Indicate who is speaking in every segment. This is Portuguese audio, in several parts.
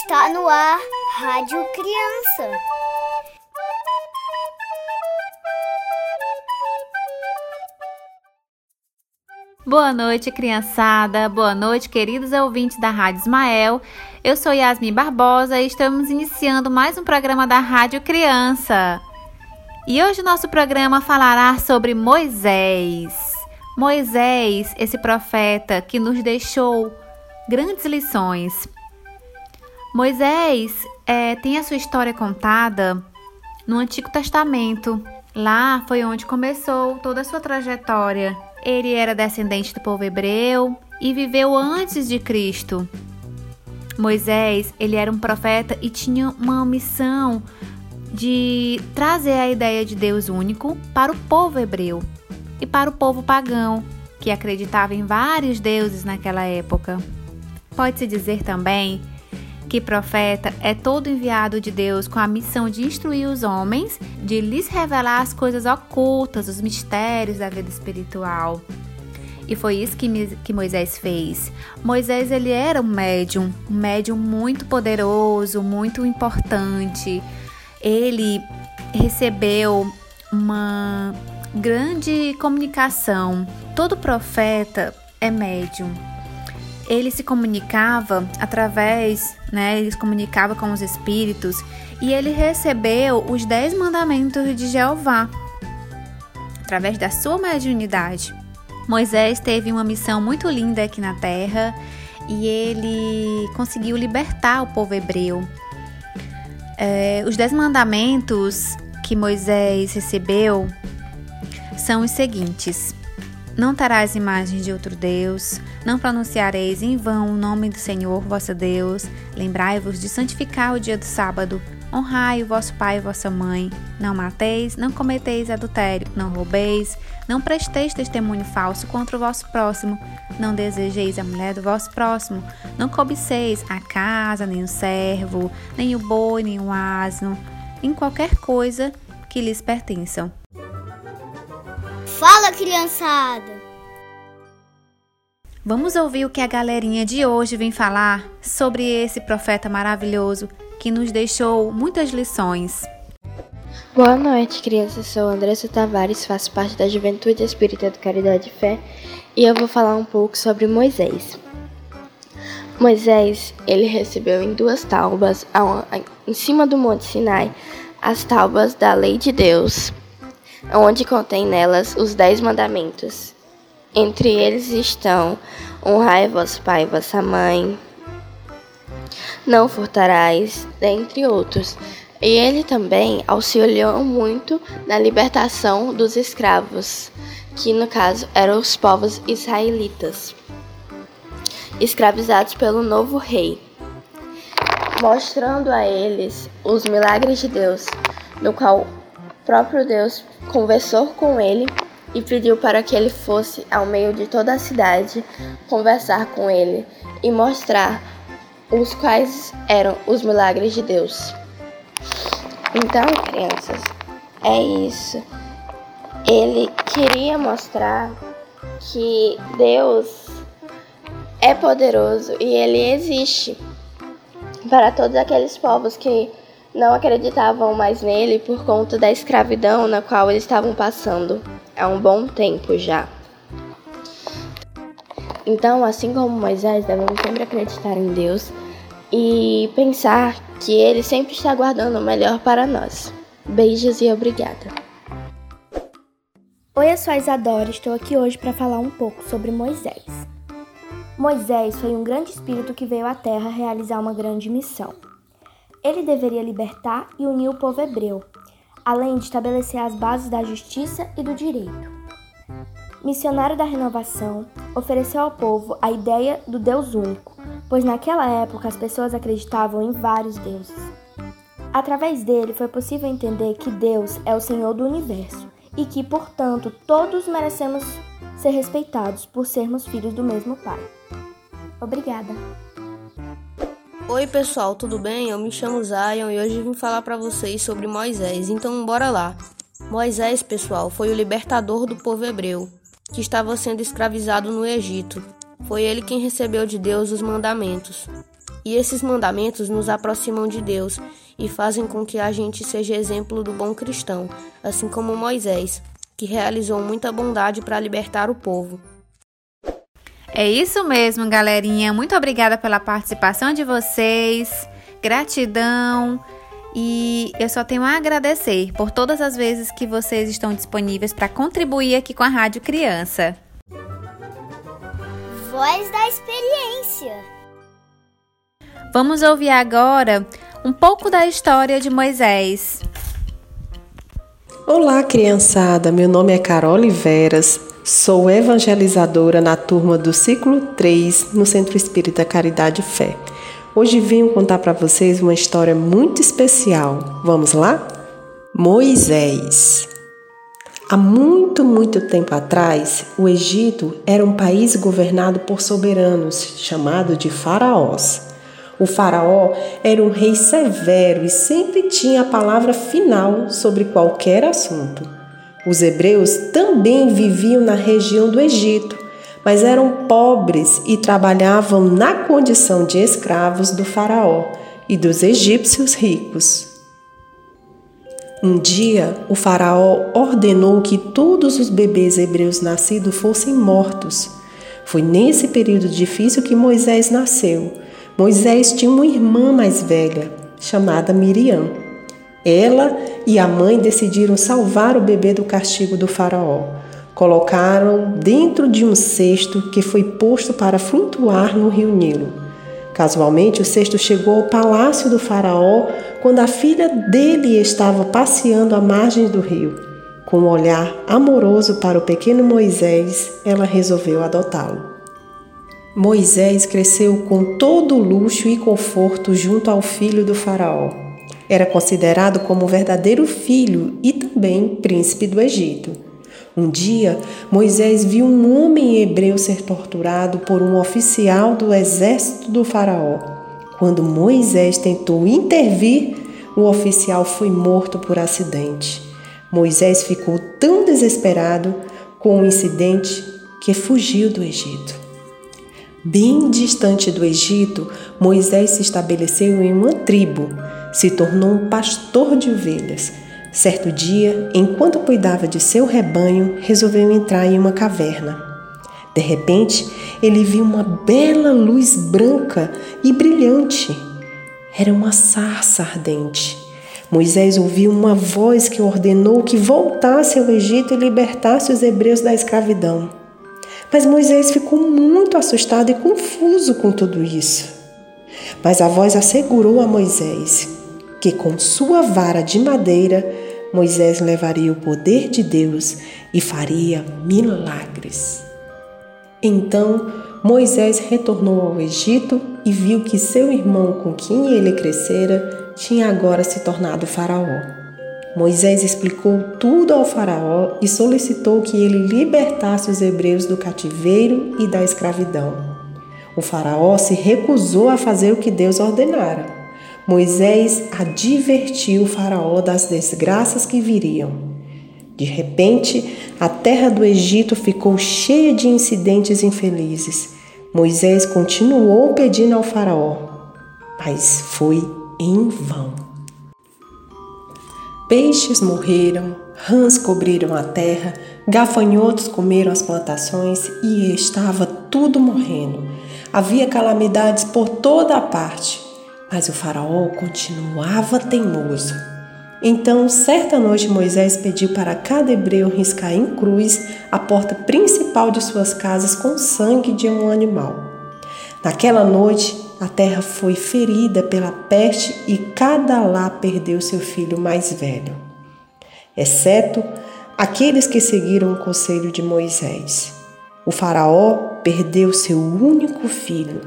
Speaker 1: Está no ar Rádio Criança.
Speaker 2: Boa noite, criançada. Boa noite, queridos ouvintes da Rádio Ismael. Eu sou Yasmin Barbosa e estamos iniciando mais um programa da Rádio Criança. E hoje nosso programa falará sobre Moisés. Moisés, esse profeta que nos deixou grandes lições. Moisés é, tem a sua história contada no Antigo Testamento. Lá foi onde começou toda a sua trajetória ele era descendente do povo hebreu e viveu antes de Cristo. Moisés, ele era um profeta e tinha uma missão de trazer a ideia de Deus único para o povo hebreu e para o povo pagão, que acreditava em vários deuses naquela época. Pode-se dizer também que profeta é todo enviado de Deus com a missão de instruir os homens, de lhes revelar as coisas ocultas, os mistérios da vida espiritual. E foi isso que, Moisés fez. Moisés ele era um médium, um médium muito poderoso, muito importante. Ele recebeu uma grande comunicação. Todo profeta é médium ele se comunicava através, né, ele se comunicava com os espíritos e ele recebeu os dez mandamentos de Jeová através da sua mediunidade. Moisés teve uma missão muito linda aqui na terra e ele conseguiu libertar o povo hebreu. É, os dez mandamentos que Moisés recebeu são os seguintes: não terás imagens de outro Deus, não pronunciareis em vão o nome do Senhor vosso Deus, lembrai-vos de santificar o dia do sábado, honrai o vosso pai e vossa mãe, não mateis, não cometeis adultério, não roubeis, não presteis testemunho falso contra o vosso próximo, não desejeis a mulher do vosso próximo, não cobiceis a casa, nem o servo, nem o boi, nem o asno, nem qualquer coisa que lhes pertençam.
Speaker 1: Fala, criançada!
Speaker 2: Vamos ouvir o que a galerinha de hoje vem falar sobre esse profeta maravilhoso que nos deixou muitas lições.
Speaker 3: Boa noite, crianças. Sou Andressa Tavares, faço parte da Juventude Espírita do Caridade e Fé e eu vou falar um pouco sobre Moisés. Moisés, ele recebeu em duas tábuas, em cima do Monte Sinai, as tábuas da lei de Deus onde contém nelas os dez mandamentos. Entre eles estão: honrai vosso pai e vossa mãe, não furtarás, dentre outros. E ele também auxiliou muito na libertação dos escravos, que no caso eram os povos israelitas, escravizados pelo novo rei, mostrando a eles os milagres de Deus, no qual próprio Deus conversou com ele e pediu para que ele fosse ao meio de toda a cidade conversar com ele e mostrar os quais eram os milagres de Deus. Então, crianças, é isso. Ele queria mostrar que Deus é poderoso e ele existe para todos aqueles povos que não acreditavam mais nele por conta da escravidão na qual eles estavam passando há um bom tempo já. Então, assim como Moisés, devemos sempre acreditar em Deus e pensar que Ele sempre está guardando o melhor para nós. Beijos e obrigada.
Speaker 4: Oi, eu sou a Isadora, estou aqui hoje para falar um pouco sobre Moisés. Moisés foi um grande espírito que veio à Terra realizar uma grande missão. Ele deveria libertar e unir o povo hebreu, além de estabelecer as bases da justiça e do direito. Missionário da renovação, ofereceu ao povo a ideia do Deus único, pois naquela época as pessoas acreditavam em vários deuses. Através dele foi possível entender que Deus é o Senhor do universo e que, portanto, todos merecemos ser respeitados por sermos filhos do mesmo Pai. Obrigada!
Speaker 5: Oi pessoal, tudo bem? Eu me chamo Zion e hoje vim falar para vocês sobre Moisés, então bora lá. Moisés, pessoal, foi o libertador do povo hebreu, que estava sendo escravizado no Egito. Foi ele quem recebeu de Deus os mandamentos. E esses mandamentos nos aproximam de Deus e fazem com que a gente seja exemplo do bom cristão, assim como Moisés, que realizou muita bondade para libertar o povo.
Speaker 2: É isso mesmo, galerinha. Muito obrigada pela participação de vocês. Gratidão. E eu só tenho a agradecer por todas as vezes que vocês estão disponíveis para contribuir aqui com a Rádio Criança.
Speaker 1: Voz da experiência.
Speaker 2: Vamos ouvir agora um pouco da história de Moisés.
Speaker 6: Olá, criançada. Meu nome é Carol Oliveras. Sou evangelizadora na turma do ciclo 3 no Centro Espírita Caridade e Fé. Hoje venho contar para vocês uma história muito especial. Vamos lá? Moisés. Há muito, muito tempo atrás, o Egito era um país governado por soberanos, chamado de faraós. O faraó era um rei severo e sempre tinha a palavra final sobre qualquer assunto. Os hebreus também viviam na região do Egito, mas eram pobres e trabalhavam na condição de escravos do faraó e dos egípcios ricos. Um dia, o faraó ordenou que todos os bebês hebreus nascidos fossem mortos. Foi nesse período difícil que Moisés nasceu Moisés tinha uma irmã mais velha, chamada Miriam. Ela e a mãe decidiram salvar o bebê do castigo do Faraó. Colocaram dentro de um cesto que foi posto para flutuar no rio Nilo. Casualmente, o cesto chegou ao palácio do Faraó quando a filha dele estava passeando à margem do rio. Com um olhar amoroso para o pequeno Moisés, ela resolveu adotá-lo. Moisés cresceu com todo o luxo e conforto junto ao filho do Faraó. Era considerado como verdadeiro filho e também príncipe do Egito. Um dia, Moisés viu um homem hebreu ser torturado por um oficial do exército do Faraó. Quando Moisés tentou intervir, o oficial foi morto por acidente. Moisés ficou tão desesperado com o incidente que fugiu do Egito. Bem distante do Egito, Moisés se estabeleceu em uma tribo, se tornou um pastor de ovelhas. Certo dia, enquanto cuidava de seu rebanho, resolveu entrar em uma caverna. De repente, ele viu uma bela luz branca e brilhante. Era uma sarça ardente. Moisés ouviu uma voz que ordenou que voltasse ao Egito e libertasse os hebreus da escravidão. Mas Moisés ficou muito assustado e confuso com tudo isso. Mas a voz assegurou a Moisés que com sua vara de madeira Moisés levaria o poder de Deus e faria milagres. Então Moisés retornou ao Egito e viu que seu irmão com quem ele crescera tinha agora se tornado faraó. Moisés explicou tudo ao Faraó e solicitou que ele libertasse os hebreus do cativeiro e da escravidão. O Faraó se recusou a fazer o que Deus ordenara. Moisés advertiu o Faraó das desgraças que viriam. De repente, a terra do Egito ficou cheia de incidentes infelizes. Moisés continuou pedindo ao Faraó, mas foi em vão. Peixes morreram, rãs cobriram a terra, gafanhotos comeram as plantações e estava tudo morrendo. Havia calamidades por toda a parte, mas o Faraó continuava teimoso. Então, certa noite, Moisés pediu para cada hebreu riscar em cruz a porta principal de suas casas com sangue de um animal. Naquela noite, a terra foi ferida pela peste e cada lá perdeu seu filho mais velho, exceto aqueles que seguiram o conselho de Moisés. O Faraó perdeu seu único filho.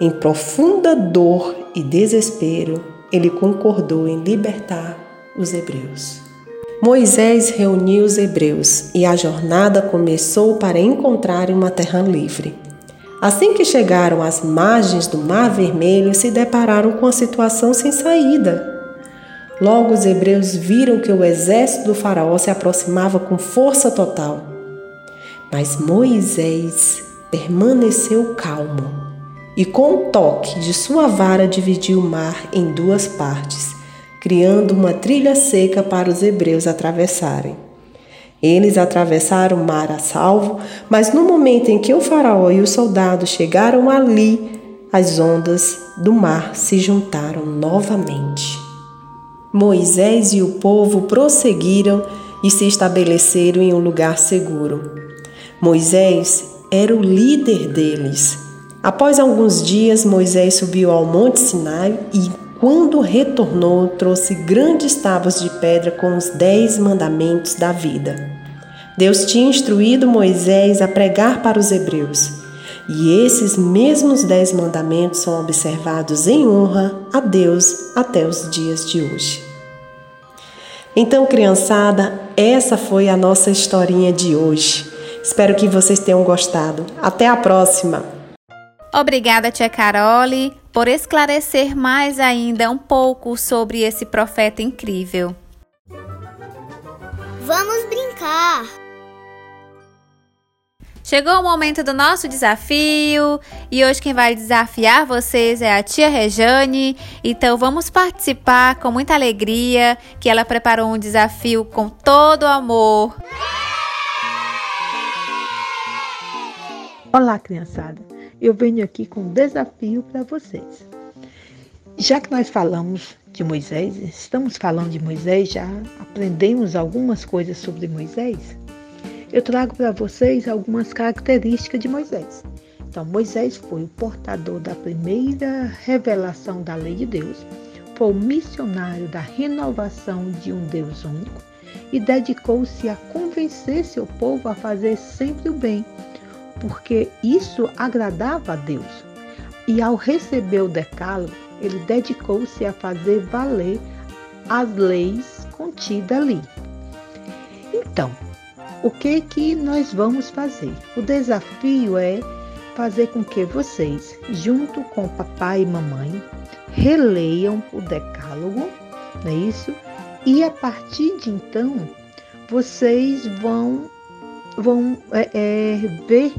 Speaker 6: Em profunda dor e desespero, ele concordou em libertar os hebreus. Moisés reuniu os hebreus e a jornada começou para encontrarem uma terra livre. Assim que chegaram às margens do Mar Vermelho, se depararam com a situação sem saída. Logo os hebreus viram que o exército do Faraó se aproximava com força total. Mas Moisés permaneceu calmo. E com um toque de sua vara dividiu o mar em duas partes, criando uma trilha seca para os hebreus atravessarem. Eles atravessaram o mar a salvo, mas no momento em que o faraó e os soldados chegaram ali, as ondas do mar se juntaram novamente. Moisés e o povo prosseguiram e se estabeleceram em um lugar seguro. Moisés era o líder deles. Após alguns dias, Moisés subiu ao Monte Sinai e, quando retornou, trouxe grandes tábuas de pedra com os dez mandamentos da vida. Deus tinha instruído Moisés a pregar para os hebreus. E esses mesmos dez mandamentos são observados em honra a Deus até os dias de hoje. Então, criançada, essa foi a nossa historinha de hoje. Espero que vocês tenham gostado. Até a próxima!
Speaker 2: Obrigada, tia Carole, por esclarecer mais ainda um pouco sobre esse profeta incrível.
Speaker 1: Vamos brincar!
Speaker 2: Chegou o momento do nosso desafio e hoje quem vai desafiar vocês é a tia Rejane. Então vamos participar com muita alegria, que ela preparou um desafio com todo o amor.
Speaker 7: Olá, criançada. Eu venho aqui com um desafio para vocês. Já que nós falamos de Moisés, estamos falando de Moisés, já aprendemos algumas coisas sobre Moisés. Eu trago para vocês algumas características de Moisés. Então, Moisés foi o portador da primeira revelação da lei de Deus, foi o missionário da renovação de um Deus único e dedicou-se a convencer seu povo a fazer sempre o bem porque isso agradava a Deus. E ao receber o decálogo, ele dedicou-se a fazer valer as leis contidas ali. Então, o que que nós vamos fazer? O desafio é fazer com que vocês, junto com papai e mamãe, releiam o decálogo, não é isso? E a partir de então, vocês vão vão é, é, ver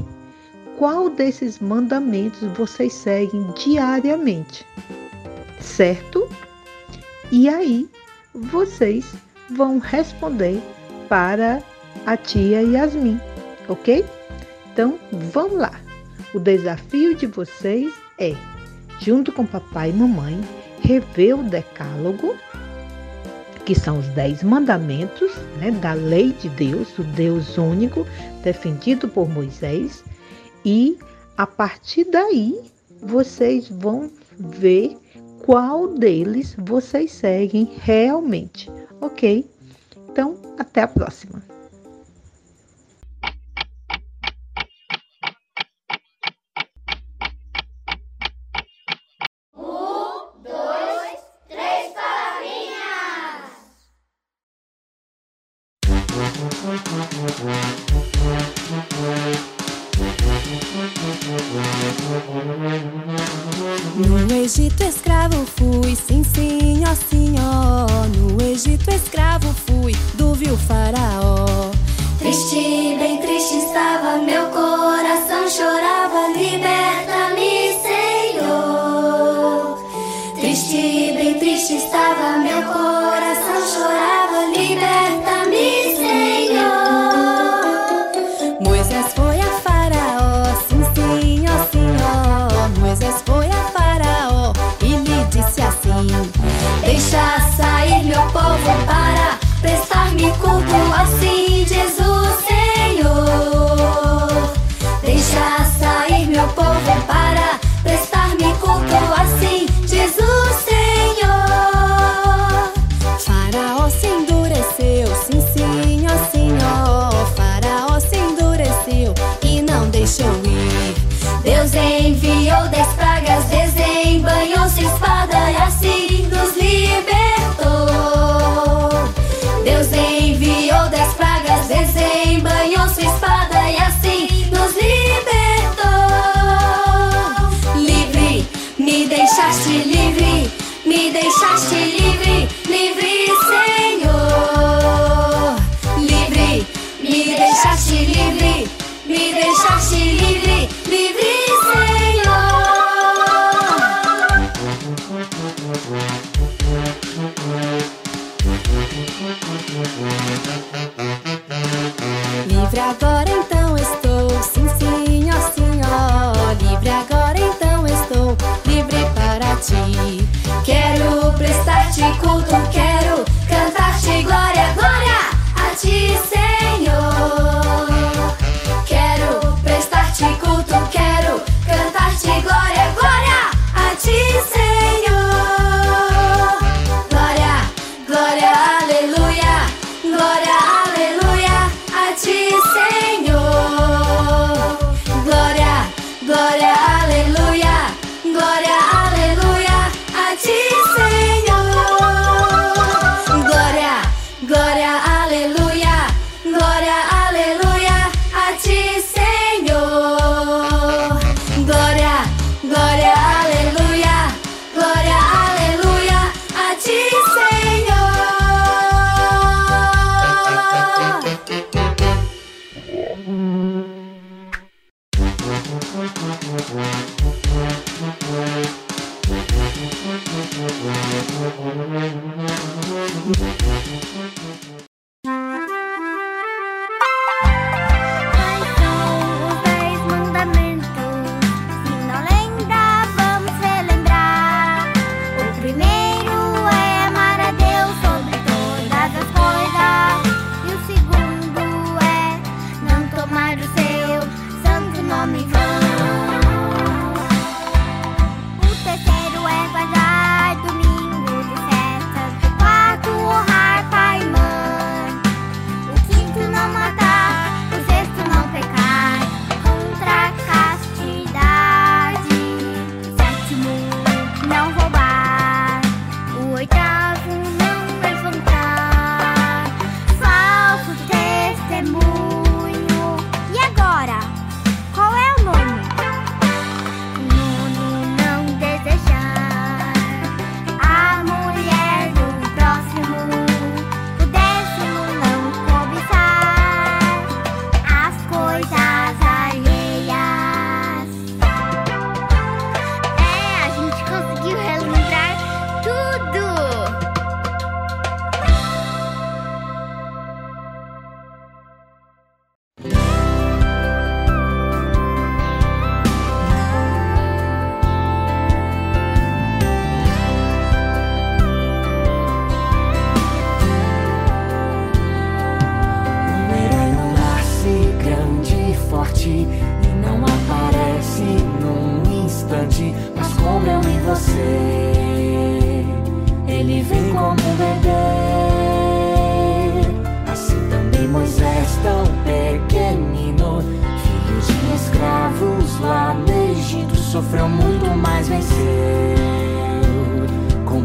Speaker 7: qual desses mandamentos vocês seguem diariamente, certo? E aí vocês vão responder para a tia Yasmin, ok? Então vamos lá. O desafio de vocês é, junto com papai e mamãe, rever o decálogo, que são os dez mandamentos né, da lei de Deus, o Deus único, defendido por Moisés e a partir daí vocês vão ver qual deles vocês seguem realmente, ok? Então, até a próxima!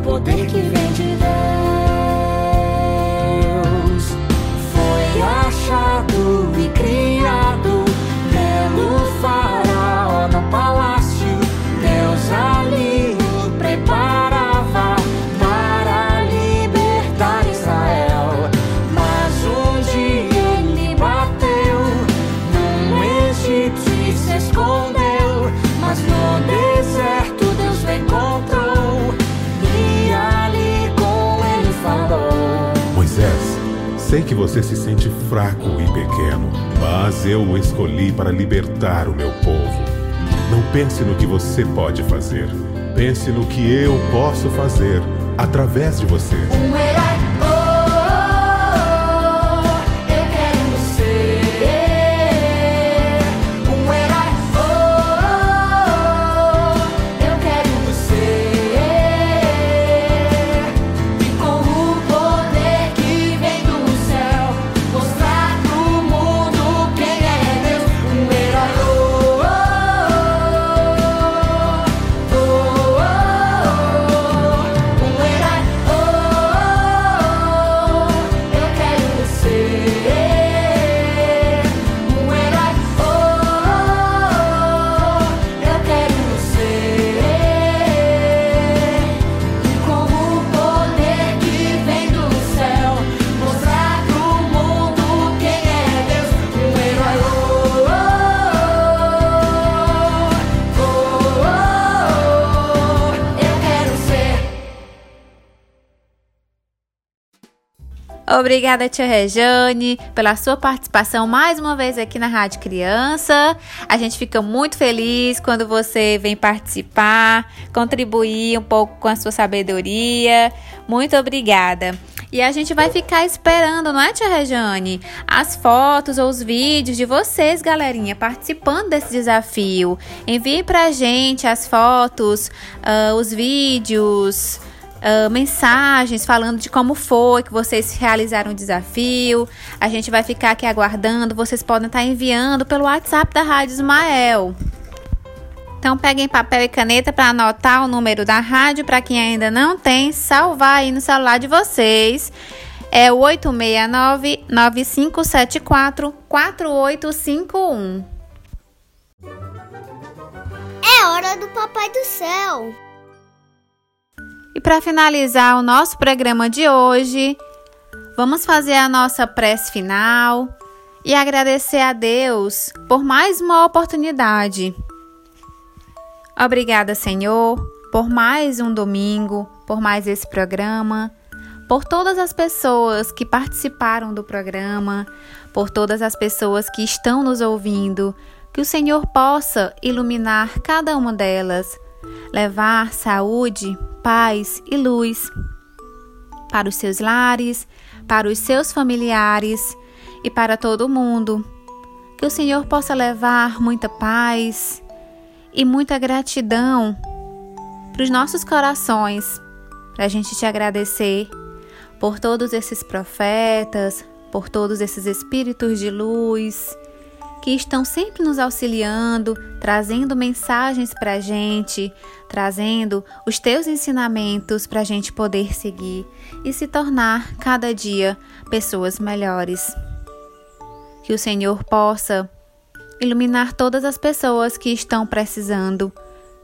Speaker 8: Poder que vem de
Speaker 9: você se sente fraco e pequeno, mas eu o escolhi para libertar o meu povo. Não pense no que você pode fazer, pense no que eu posso fazer através de você.
Speaker 10: Um herói,
Speaker 2: Obrigada, tia Rejane, pela sua participação mais uma vez aqui na Rádio Criança. A gente fica muito feliz quando você vem participar, contribuir um pouco com a sua sabedoria. Muito obrigada. E a gente vai ficar esperando, não é, tia Rejane? As fotos ou os vídeos de vocês, galerinha, participando desse desafio. Envie pra gente as fotos, ah, os vídeos. Ah, mensagens falando de como foi que vocês realizaram o desafio. A gente vai ficar aqui aguardando. Vocês podem estar enviando pelo WhatsApp da Rádio Ismael. Então peguem papel e caneta para anotar o número da rádio para quem ainda não tem, salvar aí no celular de vocês. É o 869 9574 4851.
Speaker 1: É hora do Papai do Céu.
Speaker 2: E para finalizar o nosso programa de hoje, vamos fazer a nossa prece final e agradecer a Deus por mais uma oportunidade. Obrigada, Senhor, por mais um domingo, por mais esse programa, por todas as pessoas que participaram do programa, por todas as pessoas que estão nos ouvindo, que o Senhor possa iluminar cada uma delas, levar saúde, paz e luz para os seus lares, para os seus familiares e para todo mundo. Que o Senhor possa levar muita paz e muita gratidão para os nossos corações, para a gente te agradecer por todos esses profetas, por todos esses espíritos de luz que estão sempre nos auxiliando, trazendo mensagens para a gente, trazendo os teus ensinamentos para a gente poder seguir e se tornar cada dia pessoas melhores. Que o Senhor possa iluminar todas as pessoas que estão precisando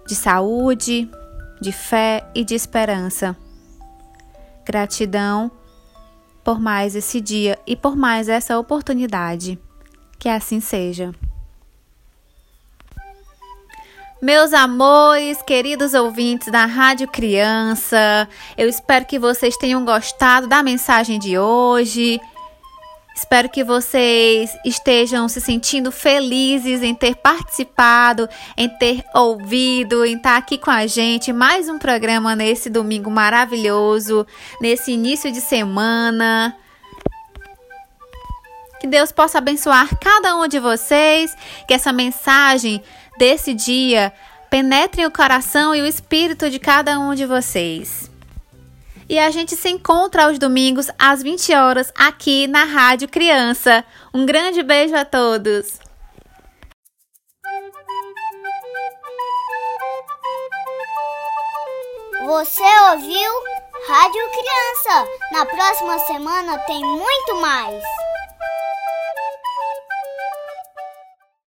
Speaker 2: de saúde, de fé e de esperança. Gratidão por mais esse dia e por mais essa oportunidade. Que assim seja. Meus amores, queridos ouvintes da Rádio Criança, eu espero que vocês tenham gostado da mensagem de hoje. Espero que vocês estejam se sentindo felizes em ter participado, em ter ouvido, em estar aqui com a gente. Mais um programa nesse domingo maravilhoso, nesse início de semana. Que Deus possa abençoar cada um de vocês, que essa mensagem desse dia penetre o coração e o espírito de cada um de vocês. E a gente se encontra aos domingos às 20 horas aqui na Rádio Criança. Um grande beijo a todos.
Speaker 1: Você ouviu Rádio Criança? Na próxima semana tem muito mais.